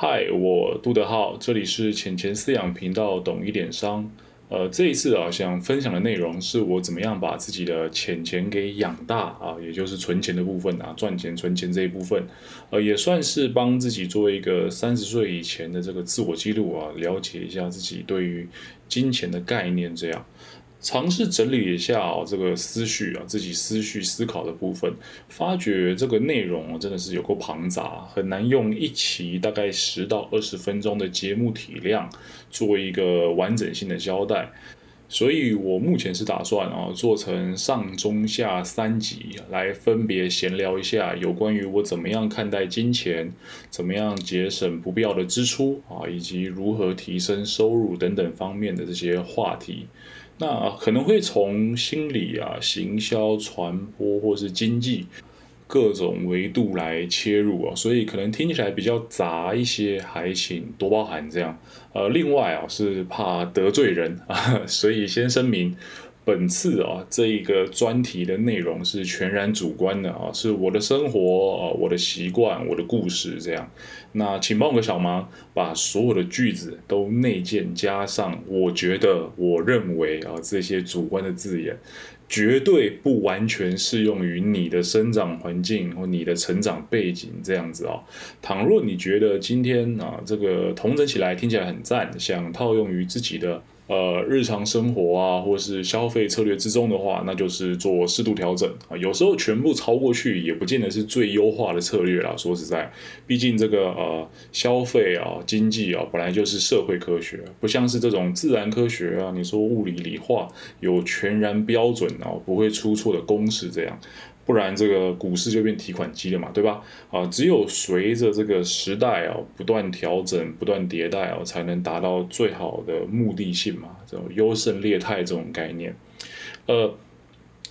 嗨，我杜德浩，这里是浅钱饲养频道，懂一点商。呃，这一次啊，想分享的内容是我怎么样把自己的钱钱给养大啊，也就是存钱的部分啊，赚钱存钱这一部分，呃，也算是帮自己做一个三十岁以前的这个自我记录啊，了解一下自己对于金钱的概念这样。尝试整理一下哦，这个思绪啊，自己思绪思考的部分，发觉这个内容真的是有够庞杂，很难用一期大概十到二十分钟的节目体量做一个完整性的交代，所以我目前是打算啊做成上中下三集来分别闲聊一下有关于我怎么样看待金钱，怎么样节省不必要的支出啊，以及如何提升收入等等方面的这些话题。那可能会从心理啊、行销、传播或是经济各种维度来切入啊，所以可能听起来比较杂一些，还请多包涵这样。呃，另外啊是怕得罪人啊，所以先声明。本次啊，这一个专题的内容是全然主观的啊，是我的生活啊，我的习惯，我的故事这样。那请帮我个小忙，把所有的句子都内建加上，我觉得、我认为啊，这些主观的字眼，绝对不完全适用于你的生长环境或你的成长背景这样子啊。倘若你觉得今天啊，这个同整起来听起来很赞，想套用于自己的。呃，日常生活啊，或是消费策略之中的话，那就是做适度调整啊。有时候全部超过去，也不见得是最优化的策略啦。说实在，毕竟这个呃消费啊、经济啊，本来就是社会科学，不像是这种自然科学啊。你说物理、理化有全然标准啊，不会出错的公式这样。不然这个股市就变提款机了嘛，对吧？啊，只有随着这个时代啊不断调整、不断迭代啊，才能达到最好的目的性嘛，这种优胜劣汰这种概念。呃，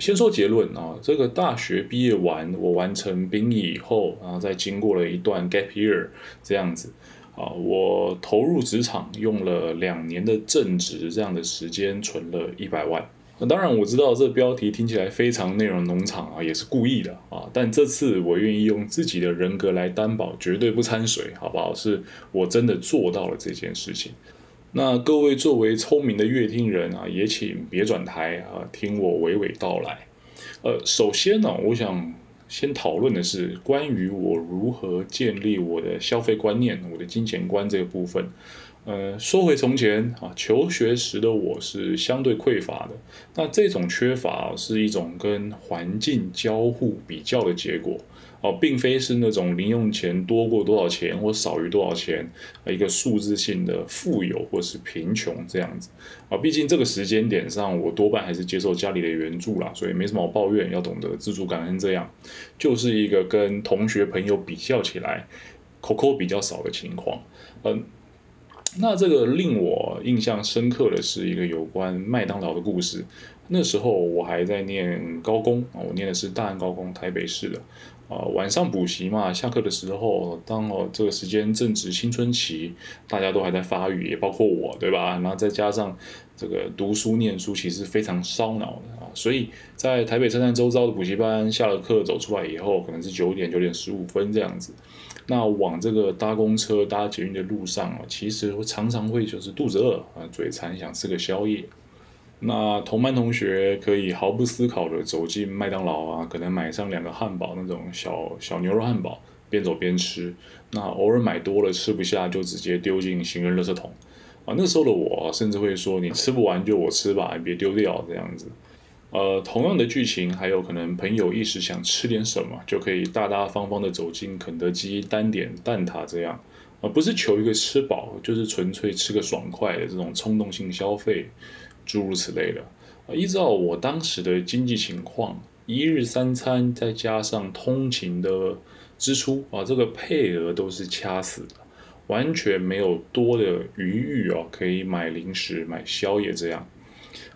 先说结论啊，这个大学毕业完，我完成兵役以后，然后再经过了一段 gap year 这样子啊，我投入职场用了两年的正职这样的时间，存了一百万。当然，我知道这标题听起来非常内容农场啊，也是故意的啊。但这次我愿意用自己的人格来担保，绝对不掺水，好不好？是我真的做到了这件事情。那各位作为聪明的乐听人啊，也请别转台啊，听我娓娓道来。呃，首先呢，我想先讨论的是关于我如何建立我的消费观念、我的金钱观这个部分。呃，说回从前啊，求学时的我是相对匮乏的。那这种缺乏是一种跟环境交互比较的结果哦，并非是那种零用钱多过多少钱或少于多少钱一个数字性的富有或是贫穷这样子啊。毕竟这个时间点上，我多半还是接受家里的援助啦，所以没什么好抱怨。要懂得知足感恩，这样就是一个跟同学朋友比较起来，口口比较少的情况，嗯。那这个令我印象深刻的是一个有关麦当劳的故事。那时候我还在念高工啊，我念的是大安高工，台北市的。啊，晚上补习嘛，下课的时候，当哦这个时间正值青春期，大家都还在发育，也包括我，对吧？然后再加上这个读书念书，其实非常烧脑的啊。所以在台北车站周遭的补习班，下了课走出来以后，可能是九点九点十五分这样子。那往这个搭公车、搭捷运的路上啊，其实常常会就是肚子饿啊，嘴馋想吃个宵夜。那同班同学可以毫不思考的走进麦当劳啊，可能买上两个汉堡那种小小牛肉汉堡，边走边吃。那偶尔买多了吃不下，就直接丢进行人垃圾桶。啊，那时候的我甚至会说：“你吃不完就我吃吧，你别丢掉。”这样子。呃，同样的剧情，还有可能朋友一时想吃点什么，就可以大大方方的走进肯德基单点蛋挞这样，而不是求一个吃饱，就是纯粹吃个爽快的这种冲动性消费，诸如此类的。依照我当时的经济情况，一日三餐再加上通勤的支出啊，这个配额都是掐死的，完全没有多的余裕啊，可以买零食、买宵夜这样。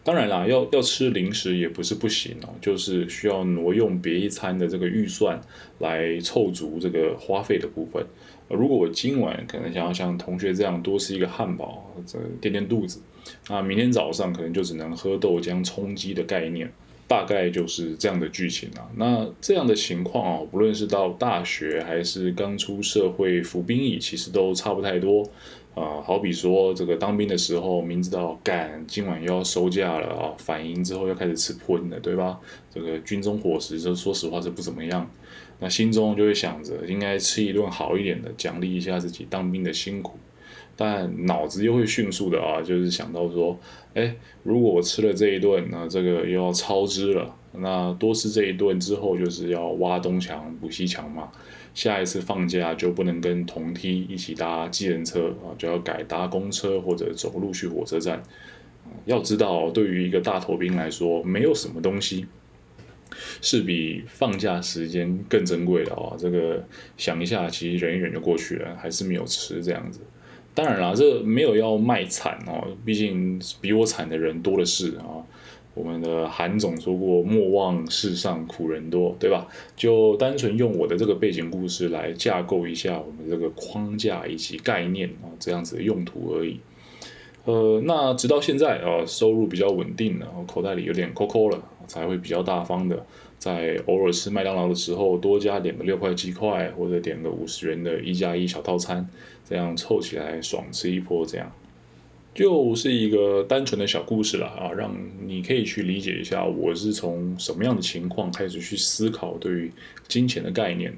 当然啦，要要吃零食也不是不行哦，就是需要挪用别一餐的这个预算来凑足这个花费的部分。如果我今晚可能想要像同学这样多吃一个汉堡，这垫垫肚子，那明天早上可能就只能喝豆浆充饥的概念。大概就是这样的剧情啊。那这样的情况啊，不论是到大学还是刚出社会服兵役，其实都差不太多啊。好比说这个当兵的时候，明知道干今晚又要收假了啊，反应之后要开始吃荤了，对吧？这个军中伙食，就说实话是不怎么样。那心中就会想着，应该吃一顿好一点的，奖励一下自己当兵的辛苦。但脑子又会迅速的啊，就是想到说，哎，如果我吃了这一顿，那这个又要超支了。那多吃这一顿之后，就是要挖东墙补西墙嘛。下一次放假就不能跟同梯一起搭计程车啊，就要改搭公车或者走路去火车站。要知道，对于一个大头兵来说，没有什么东西是比放假时间更珍贵的啊。这个想一下，其实忍一忍就过去了，还是没有吃这样子。当然啦，这没有要卖惨哦，毕竟比我惨的人多的是啊。我们的韩总说过“莫忘世上苦人多”，对吧？就单纯用我的这个背景故事来架构一下我们这个框架以及概念啊，这样子的用途而已。呃，那直到现在啊，收入比较稳定了，口袋里有点抠抠了，才会比较大方的。在偶尔吃麦当劳的时候，多加点个六块鸡块，或者点个五十元的一加一小套餐，这样凑起来爽吃一波。这样就是一个单纯的小故事了啊，让你可以去理解一下，我是从什么样的情况开始去思考对于金钱的概念。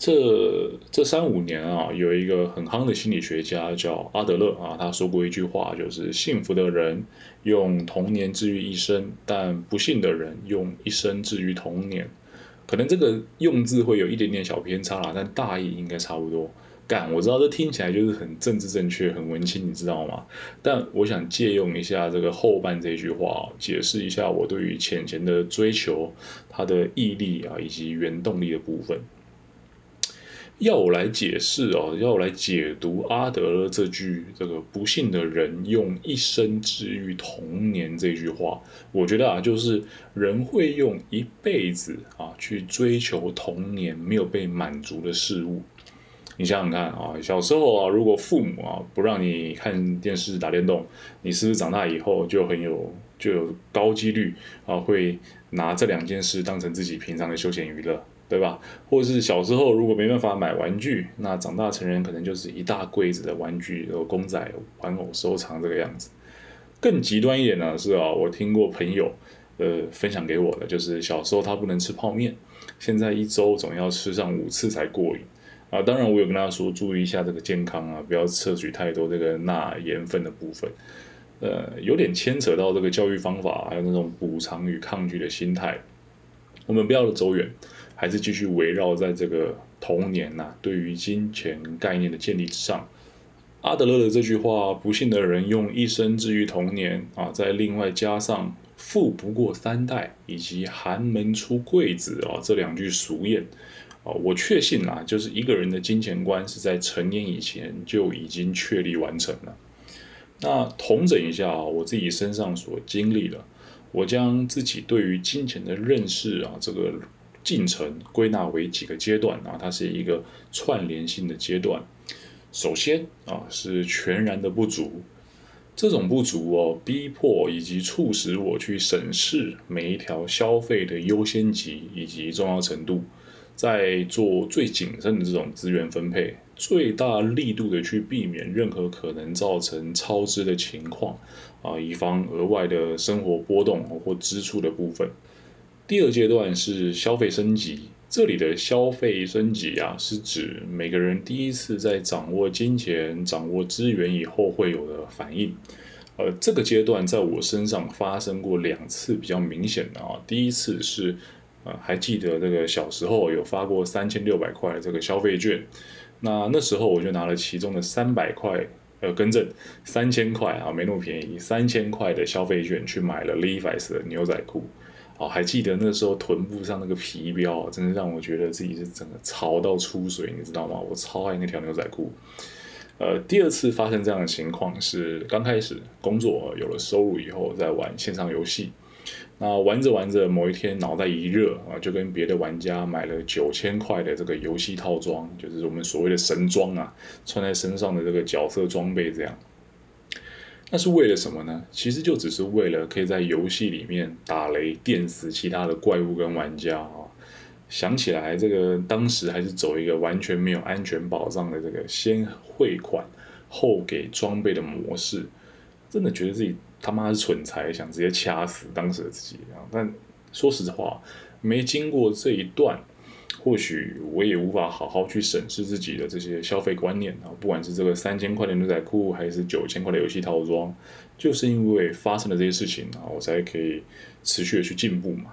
这这三五年啊，有一个很夯的心理学家叫阿德勒啊，他说过一句话，就是幸福的人用童年治愈一生，但不幸的人用一生治愈童年。可能这个用字会有一点点小偏差啦，但大意应该差不多。干，我知道这听起来就是很政治正确、很文青，你知道吗？但我想借用一下这个后半这句话，解释一下我对于钱钱的追求、它的毅力啊，以及原动力的部分。要我来解释哦，要我来解读阿德勒这句“这个不幸的人用一生治愈童年”这句话，我觉得啊，就是人会用一辈子啊去追求童年没有被满足的事物。你想想看啊，小时候啊，如果父母啊不让你看电视、打电动，你是不是长大以后就很有就有高几率啊会拿这两件事当成自己平常的休闲娱乐？对吧？或者是小时候如果没办法买玩具，那长大成人可能就是一大柜子的玩具、有公仔、玩偶收藏这个样子。更极端一点呢是啊，我听过朋友呃分享给我的，就是小时候他不能吃泡面，现在一周总要吃上五次才过瘾啊。当然我有跟他说注意一下这个健康啊，不要摄取太多这个钠盐分的部分。呃，有点牵扯到这个教育方法，还有那种补偿与抗拒的心态。我们不要走远。还是继续围绕在这个童年呐，对于金钱概念的建立之上。阿德勒的这句话：“不幸的人用一生治愈童年啊，再另外加上‘富不过三代’以及‘寒门出贵子’啊这两句俗谚啊，我确信啊，就是一个人的金钱观是在成年以前就已经确立完成了。那同整一下啊，我自己身上所经历的，我将自己对于金钱的认识啊，这个。进程归纳为几个阶段啊，它是一个串联性的阶段。首先啊，是全然的不足，这种不足哦，逼迫以及促使我去审视每一条消费的优先级以及重要程度，在做最谨慎的这种资源分配，最大力度的去避免任何可能造成超支的情况啊，以防额外的生活波动或支出的部分。第二阶段是消费升级，这里的消费升级啊，是指每个人第一次在掌握金钱、掌握资源以后会有的反应。呃，这个阶段在我身上发生过两次比较明显的啊，第一次是，呃，还记得这个小时候有发过三千六百块的这个消费券，那那时候我就拿了其中的三百块，呃，更正三千块啊，没那么便宜，三千块的消费券去买了 Levi's 的牛仔裤。哦，还记得那时候臀部上那个皮标，真的让我觉得自己是整个潮到出水，你知道吗？我超爱那条牛仔裤。呃，第二次发生这样的情况是刚开始工作有了收入以后，在玩线上游戏。那玩着玩着，某一天脑袋一热啊，就跟别的玩家买了九千块的这个游戏套装，就是我们所谓的神装啊，穿在身上的这个角色装备这样。那是为了什么呢？其实就只是为了可以在游戏里面打雷电死其他的怪物跟玩家啊。想起来，这个当时还是走一个完全没有安全保障的这个先汇款后给装备的模式，真的觉得自己他妈是蠢材，想直接掐死当时的自己！但说实话，没经过这一段。或许我也无法好好去审视自己的这些消费观念啊，不管是这个三千块的牛仔裤，还是九千块的游戏套装，就是因为发生了这些事情啊，我才可以持续的去进步嘛。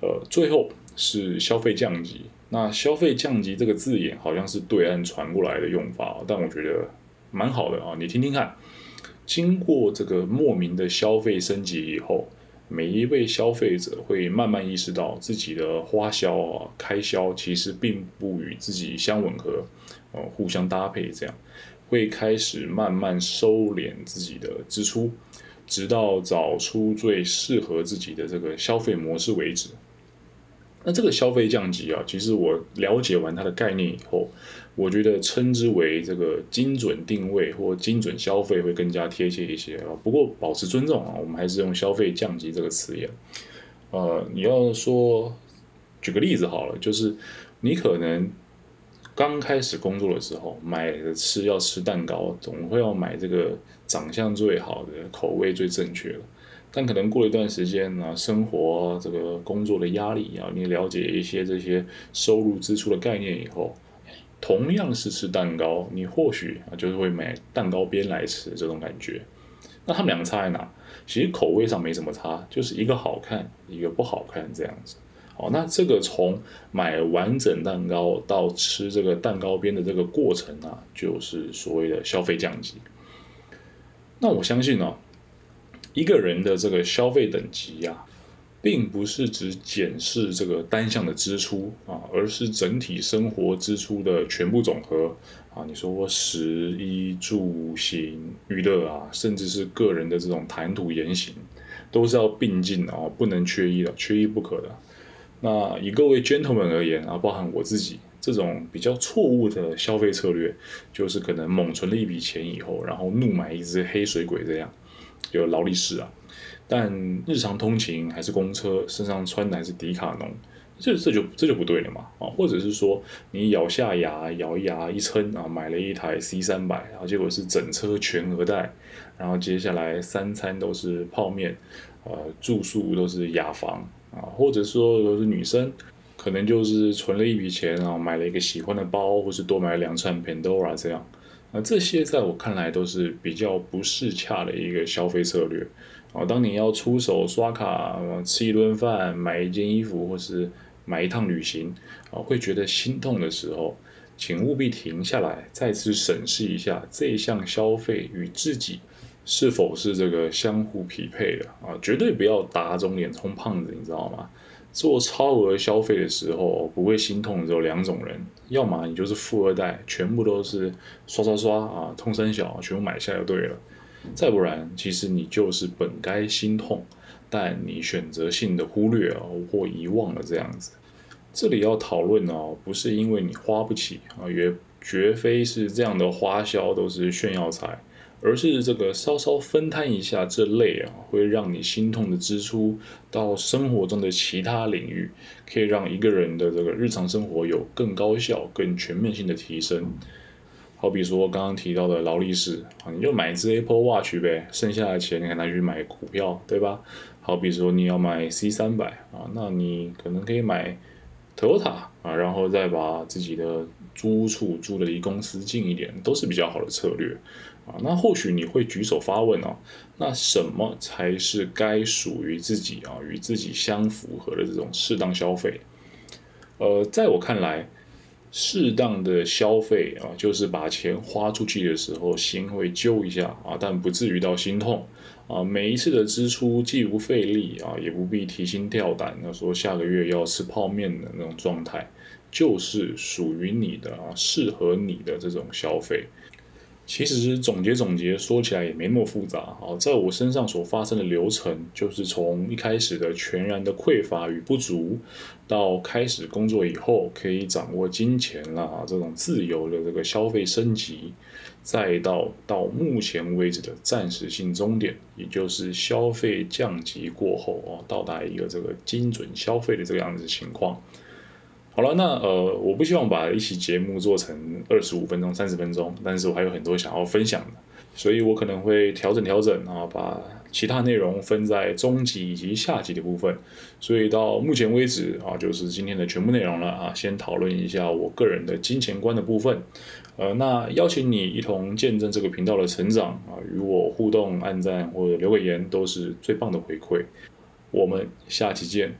呃，最后是消费降级，那消费降级这个字眼好像是对岸传过来的用法，但我觉得蛮好的啊，你听听看，经过这个莫名的消费升级以后。每一位消费者会慢慢意识到自己的花销啊开销其实并不与自己相吻合，呃，互相搭配，这样会开始慢慢收敛自己的支出，直到找出最适合自己的这个消费模式为止。那这个消费降级啊，其实我了解完它的概念以后。我觉得称之为这个精准定位或精准消费会更加贴切一些啊。不过保持尊重啊，我们还是用消费降级这个词眼。呃，你要说举个例子好了，就是你可能刚开始工作的时候买的吃要吃蛋糕，总会要买这个长相最好的、口味最正确的。但可能过了一段时间呢，生活这个工作的压力啊，你了解一些这些收入支出的概念以后。同样是吃蛋糕，你或许啊就是会买蛋糕边来吃这种感觉。那他们两个差在哪？其实口味上没什么差，就是一个好看，一个不好看这样子。好，那这个从买完整蛋糕到吃这个蛋糕边的这个过程啊，就是所谓的消费降级。那我相信呢，一个人的这个消费等级呀。并不是只检视这个单项的支出啊，而是整体生活支出的全部总和啊。你说食衣住行娱乐啊，甚至是个人的这种谈吐言行，都是要并进的啊，不能缺一的，缺一不可的。那以各位 gentlemen 而言啊，包含我自己，这种比较错误的消费策略，就是可能猛存了一笔钱以后，然后怒买一只黑水鬼这样，有劳力士啊。但日常通勤还是公车，身上穿的还是迪卡侬，这这就这就不对了嘛啊！或者是说你咬下牙咬一牙一撑啊，买了一台 C 三百，然后结果是整车全额贷，然后接下来三餐都是泡面，呃，住宿都是雅房啊，或者说都是女生，可能就是存了一笔钱然后买了一个喜欢的包，或是多买了两串 Pandora 这样，啊，这些在我看来都是比较不适恰的一个消费策略。啊，当你要出手刷卡吃一顿饭、买一件衣服，或是买一趟旅行，啊，会觉得心痛的时候，请务必停下来，再次审视一下这一项消费与自己是否是这个相互匹配的啊！绝对不要打肿脸充胖子，你知道吗？做超额消费的时候，不会心痛的只有两种人，要么你就是富二代，全部都是刷刷刷啊，痛三小全部买下就对了。再不然，其实你就是本该心痛，但你选择性的忽略哦或遗忘了这样子。这里要讨论哦，不是因为你花不起啊，也绝非是这样的花销都是炫耀财，而是这个稍稍分摊一下这类啊会让你心痛的支出到生活中的其他领域，可以让一个人的这个日常生活有更高效、更全面性的提升。好比说刚刚提到的劳力士啊，你就买只 Apple Watch 呗，剩下的钱你拿去买股票，对吧？好比说你要买 C 三百啊，那你可能可以买 Toyota 啊，然后再把自己的租处租的离公司近一点，都是比较好的策略啊。那或许你会举手发问哦，那什么才是该属于自己啊，与自己相符合的这种适当消费？呃，在我看来。适当的消费啊，就是把钱花出去的时候，心会揪一下啊，但不至于到心痛啊。每一次的支出既不费力啊，也不必提心吊胆那说下个月要吃泡面的那种状态，就是属于你的啊，适合你的这种消费。其实总结总结说起来也没那么复杂啊，在我身上所发生的流程，就是从一开始的全然的匮乏与不足，到开始工作以后可以掌握金钱啦这种自由的这个消费升级，再到到目前为止的暂时性终点，也就是消费降级过后啊，到达一个这个精准消费的这个样子情况。好了，那呃，我不希望把一期节目做成二十五分钟、三十分钟，但是我还有很多想要分享的，所以我可能会调整调整啊，把其他内容分在中集以及下集的部分。所以到目前为止啊，就是今天的全部内容了啊，先讨论一下我个人的金钱观的部分。呃，那邀请你一同见证这个频道的成长啊，与我互动、按赞或者留个言都是最棒的回馈。我们下期见。